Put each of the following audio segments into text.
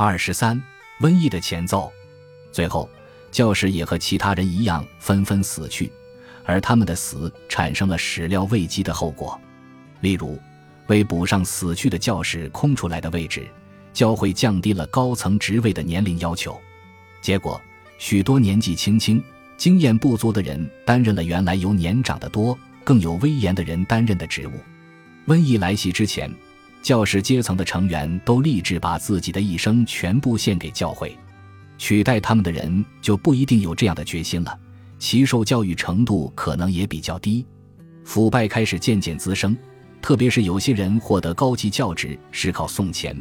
二十三，瘟疫的前奏。最后，教士也和其他人一样纷纷死去，而他们的死产生了始料未及的后果。例如，为补上死去的教士空出来的位置，教会降低了高层职位的年龄要求。结果，许多年纪轻轻、经验不足的人担任了原来由年长得多、更有威严的人担任的职务。瘟疫来袭之前。教士阶层的成员都立志把自己的一生全部献给教会，取代他们的人就不一定有这样的决心了，其受教育程度可能也比较低，腐败开始渐渐滋生，特别是有些人获得高级教职是靠送钱，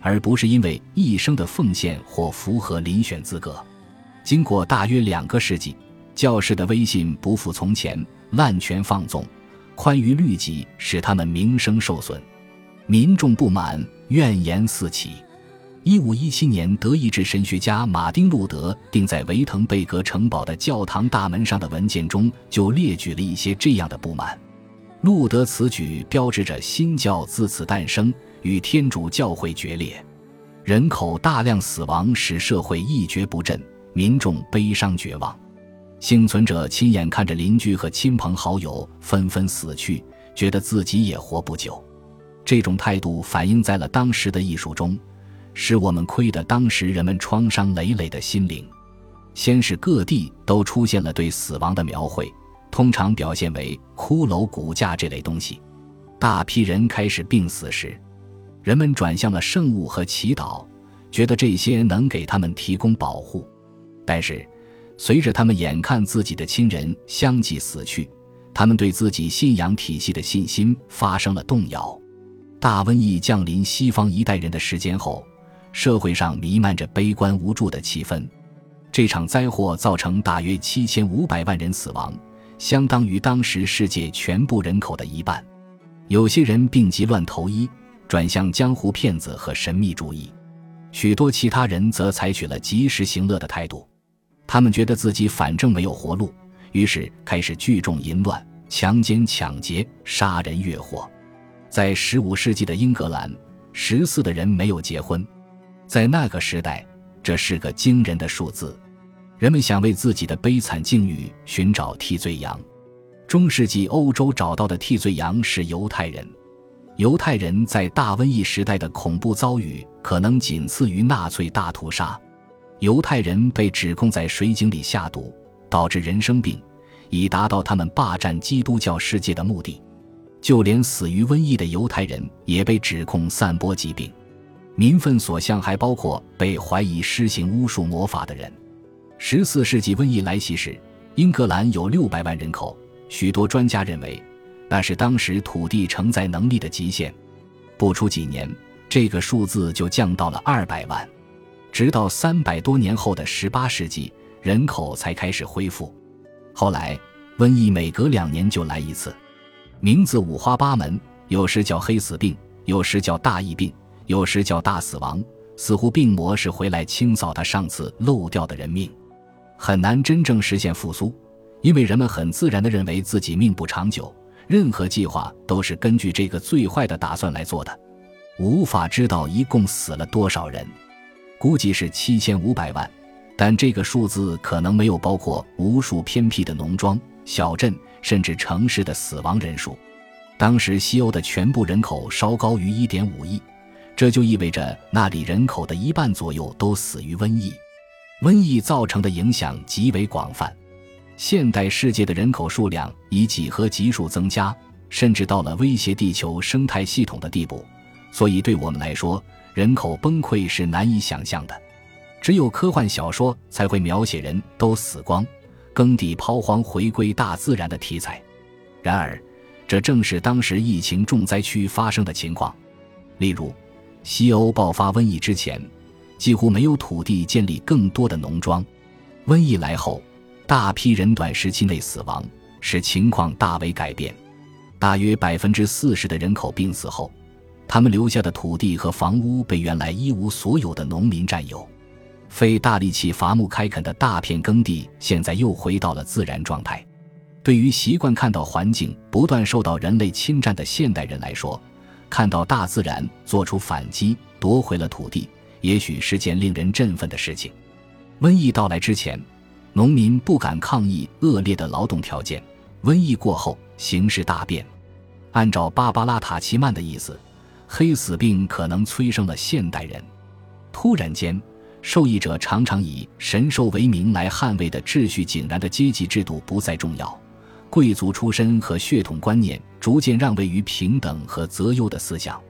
而不是因为一生的奉献或符合遴选资格。经过大约两个世纪，教士的威信不复从前，滥权放纵，宽于律己，使他们名声受损。民众不满，怨言四起。一五一七年，德意志神学家马丁·路德钉在维滕贝格城堡的教堂大门上的文件中，就列举了一些这样的不满。路德此举标志着新教自此诞生，与天主教会决裂。人口大量死亡使社会一蹶不振，民众悲伤绝望。幸存者亲眼看着邻居和亲朋好友纷纷死去，觉得自己也活不久。这种态度反映在了当时的艺术中，使我们亏得当时人们创伤累累的心灵。先是各地都出现了对死亡的描绘，通常表现为骷髅骨架这类东西。大批人开始病死时，人们转向了圣物和祈祷，觉得这些能给他们提供保护。但是，随着他们眼看自己的亲人相继死去，他们对自己信仰体系的信心发生了动摇。大瘟疫降临西方一代人的时间后，社会上弥漫着悲观无助的气氛。这场灾祸造成大约七千五百万人死亡，相当于当时世界全部人口的一半。有些人病急乱投医，转向江湖骗子和神秘主义；许多其他人则采取了及时行乐的态度。他们觉得自己反正没有活路，于是开始聚众淫乱、强奸、抢劫、杀人越货。在十五世纪的英格兰，十四的人没有结婚，在那个时代，这是个惊人的数字。人们想为自己的悲惨境遇寻找替罪羊。中世纪欧洲找到的替罪羊是犹太人。犹太人在大瘟疫时代的恐怖遭遇，可能仅次于纳粹大屠杀。犹太人被指控在水井里下毒，导致人生病，以达到他们霸占基督教世界的目的。就连死于瘟疫的犹太人也被指控散播疾病，民愤所向还包括被怀疑施行巫术魔法的人。十四世纪瘟疫来袭时，英格兰有六百万人口，许多专家认为那是当时土地承载能力的极限。不出几年，这个数字就降到了二百万，直到三百多年后的十八世纪，人口才开始恢复。后来，瘟疫每隔两年就来一次。名字五花八门，有时叫黑死病，有时叫大疫病，有时叫大死亡，似乎病魔是回来清扫他上次漏掉的人命，很难真正实现复苏，因为人们很自然地认为自己命不长久，任何计划都是根据这个最坏的打算来做的，无法知道一共死了多少人，估计是七千五百万，但这个数字可能没有包括无数偏僻的农庄、小镇。甚至城市的死亡人数，当时西欧的全部人口稍高于一点五亿，这就意味着那里人口的一半左右都死于瘟疫。瘟疫造成的影响极为广泛，现代世界的人口数量以几何级数增加，甚至到了威胁地球生态系统的地步。所以，对我们来说，人口崩溃是难以想象的。只有科幻小说才会描写人都死光。耕地抛荒、回归大自然的题材，然而，这正是当时疫情重灾区发生的情况。例如，西欧爆发瘟疫之前，几乎没有土地建立更多的农庄；瘟疫来后，大批人短时期内死亡，使情况大为改变。大约百分之四十的人口病死后，他们留下的土地和房屋被原来一无所有的农民占有。费大力气伐木开垦的大片耕地，现在又回到了自然状态。对于习惯看到环境不断受到人类侵占的现代人来说，看到大自然做出反击，夺回了土地，也许是件令人振奋的事情。瘟疫到来之前，农民不敢抗议恶劣的劳动条件；瘟疫过后，形势大变。按照芭芭拉·塔奇曼的意思，黑死病可能催生了现代人。突然间，受益者常常以神兽为名来捍卫的秩序井然的阶级制度不再重要，贵族出身和血统观念逐渐让位于平等和择优的思想。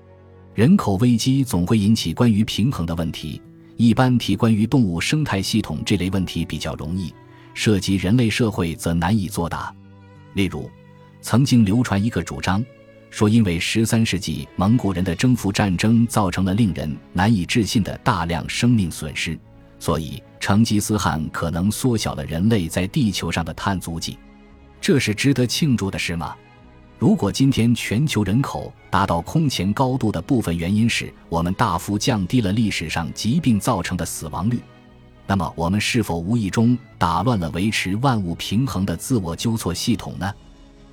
人口危机总会引起关于平衡的问题。一般提关于动物生态系统这类问题比较容易，涉及人类社会则难以作答。例如，曾经流传一个主张，说因为十三世纪蒙古人的征服战争造成了令人难以置信的大量生命损失，所以成吉思汗可能缩小了人类在地球上的碳足迹。这是值得庆祝的事吗？如果今天全球人口达到空前高度的部分原因是我们大幅降低了历史上疾病造成的死亡率，那么我们是否无意中打乱了维持万物平衡的自我纠错系统呢？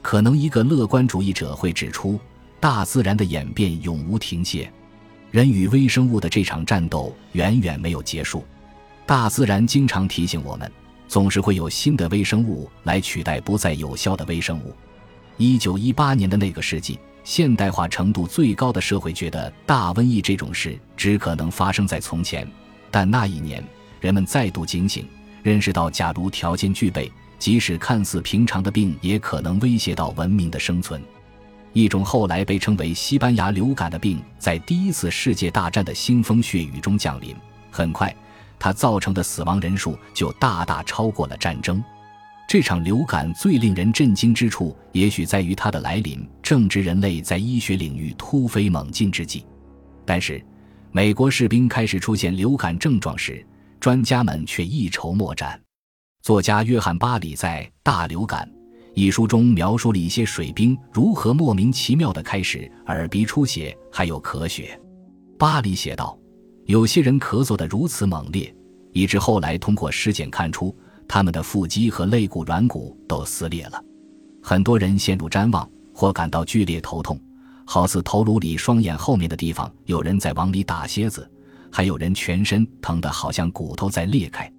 可能一个乐观主义者会指出，大自然的演变永无停歇，人与微生物的这场战斗远远没有结束。大自然经常提醒我们，总是会有新的微生物来取代不再有效的微生物。一九一八年的那个世纪，现代化程度最高的社会觉得大瘟疫这种事只可能发生在从前。但那一年，人们再度警醒，认识到，假如条件具备，即使看似平常的病也可能威胁到文明的生存。一种后来被称为西班牙流感的病，在第一次世界大战的腥风血雨中降临。很快，它造成的死亡人数就大大超过了战争。这场流感最令人震惊之处，也许在于它的来临正值人类在医学领域突飞猛进之际。但是，美国士兵开始出现流感症状时，专家们却一筹莫展。作家约翰·巴里在《大流感》一书中描述了一些水兵如何莫名其妙地开始耳鼻出血，还有咳血。巴里写道：“有些人咳嗽得如此猛烈，以致后来通过尸检看出。”他们的腹肌和肋骨软骨都撕裂了，很多人陷入谵妄或感到剧烈头痛，好似头颅里双眼后面的地方有人在往里打蝎子，还有人全身疼得好像骨头在裂开。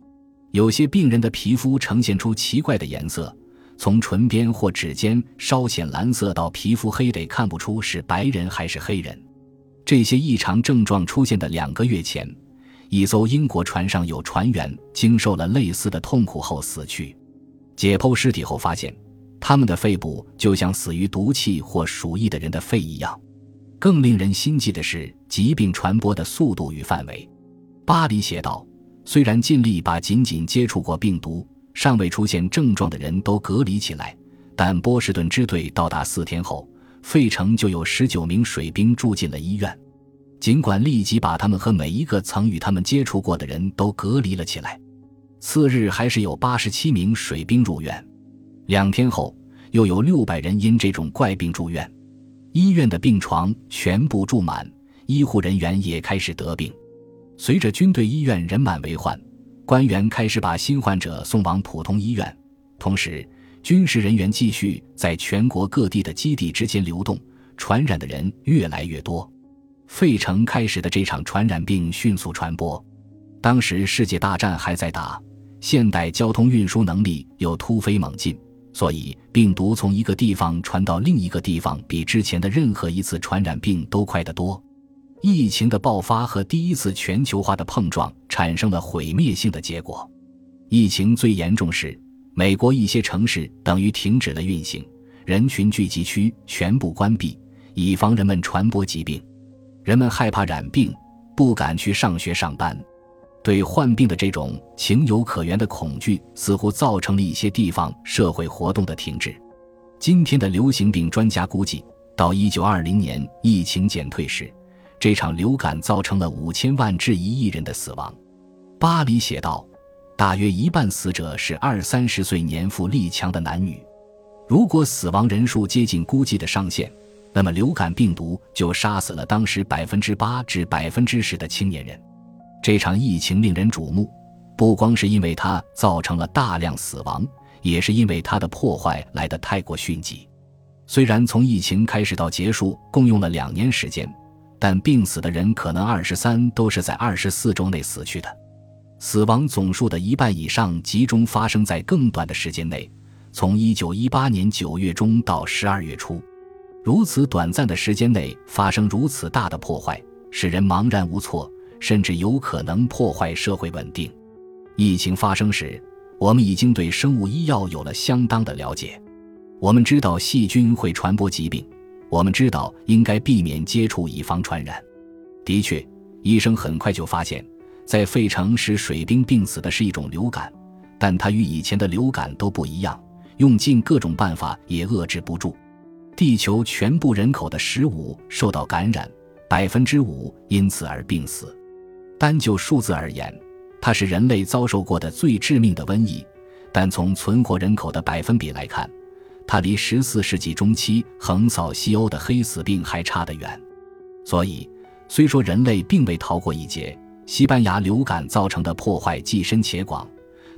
有些病人的皮肤呈现出奇怪的颜色，从唇边或指尖稍显蓝色到皮肤黑得看不出是白人还是黑人。这些异常症状出现的两个月前。一艘英国船上有船员经受了类似的痛苦后死去，解剖尸体后发现，他们的肺部就像死于毒气或鼠疫的人的肺一样。更令人心悸的是疾病传播的速度与范围。巴黎写道：“虽然尽力把仅仅接触过病毒、尚未出现症状的人都隔离起来，但波士顿支队到达四天后，费城就有十九名水兵住进了医院。”尽管立即把他们和每一个曾与他们接触过的人都隔离了起来，次日还是有八十七名水兵入院。两天后，又有六百人因这种怪病住院，医院的病床全部住满，医护人员也开始得病。随着军队医院人满为患，官员开始把新患者送往普通医院，同时军事人员继续在全国各地的基地之间流动，传染的人越来越多。费城开始的这场传染病迅速传播。当时世界大战还在打，现代交通运输能力又突飞猛进，所以病毒从一个地方传到另一个地方，比之前的任何一次传染病都快得多。疫情的爆发和第一次全球化的碰撞产生了毁灭性的结果。疫情最严重时，美国一些城市等于停止了运行，人群聚集区全部关闭，以防人们传播疾病。人们害怕染病，不敢去上学上班。对患病的这种情有可原的恐惧，似乎造成了一些地方社会活动的停滞。今天的流行病专家估计，到一九二零年疫情减退时，这场流感造成了五千万至一亿人的死亡。巴黎写道：“大约一半死者是二三十岁年富力强的男女。如果死亡人数接近估计的上限。”那么，流感病毒就杀死了当时百分之八至百分之十的青年人。这场疫情令人瞩目，不光是因为它造成了大量死亡，也是因为它的破坏来得太过迅疾。虽然从疫情开始到结束共用了两年时间，但病死的人可能二十三都是在二十四周内死去的。死亡总数的一半以上集中发生在更短的时间内，从一九一八年九月中到十二月初。如此短暂的时间内发生如此大的破坏，使人茫然无措，甚至有可能破坏社会稳定。疫情发生时，我们已经对生物医药有了相当的了解。我们知道细菌会传播疾病，我们知道应该避免接触以防传染。的确，医生很快就发现，在费城使水兵病死的是一种流感，但它与以前的流感都不一样，用尽各种办法也遏制不住。地球全部人口的十五受到感染，百分之五因此而病死。单就数字而言，它是人类遭受过的最致命的瘟疫，但从存活人口的百分比来看，它离十四世纪中期横扫西欧的黑死病还差得远。所以，虽说人类并未逃过一劫，西班牙流感造成的破坏既深且广，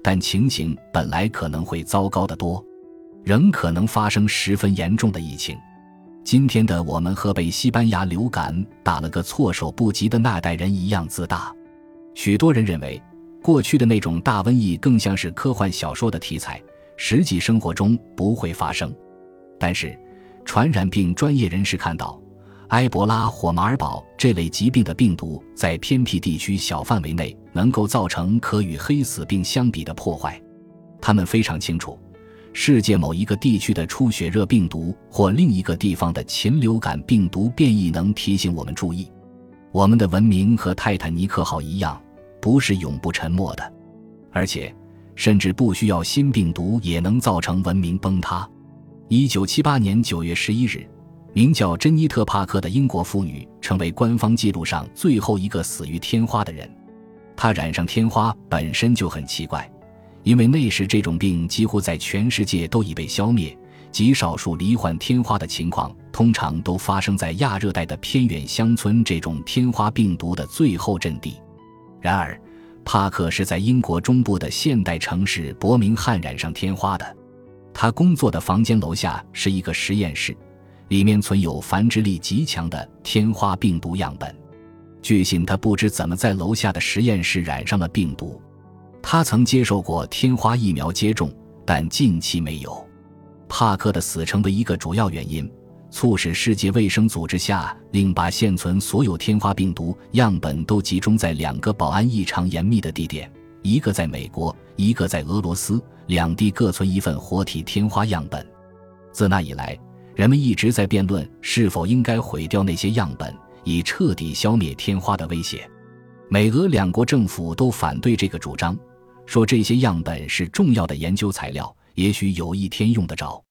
但情形本来可能会糟糕得多，仍可能发生十分严重的疫情。今天的我们和被西班牙流感打了个措手不及的那代人一样自大。许多人认为。过去的那种大瘟疫更像是科幻小说的题材，实际生活中不会发生。但是，传染病专业人士看到，埃博拉或马尔堡这类疾病的病毒在偏僻地区小范围内能够造成可与黑死病相比的破坏。他们非常清楚，世界某一个地区的出血热病毒或另一个地方的禽流感病毒变异能提醒我们注意。我们的文明和泰坦尼克号一样。不是永不沉没的，而且甚至不需要新病毒也能造成文明崩塌。一九七八年九月十一日，名叫珍妮特·帕克的英国妇女成为官方记录上最后一个死于天花的人。她染上天花本身就很奇怪，因为那时这种病几乎在全世界都已被消灭，极少数罹患天花的情况通常都发生在亚热带的偏远乡村这种天花病毒的最后阵地。然而，帕克是在英国中部的现代城市伯明翰染上天花的。他工作的房间楼下是一个实验室，里面存有繁殖力极强的天花病毒样本。据信，他不知怎么在楼下的实验室染上了病毒。他曾接受过天花疫苗接种，但近期没有。帕克的死成为一个主要原因。促使世界卫生组织下令把现存所有天花病毒样本都集中在两个保安异常严密的地点，一个在美国，一个在俄罗斯，两地各存一份活体天花样本。自那以来，人们一直在辩论是否应该毁掉那些样本，以彻底消灭天花的威胁。美俄两国政府都反对这个主张，说这些样本是重要的研究材料，也许有一天用得着。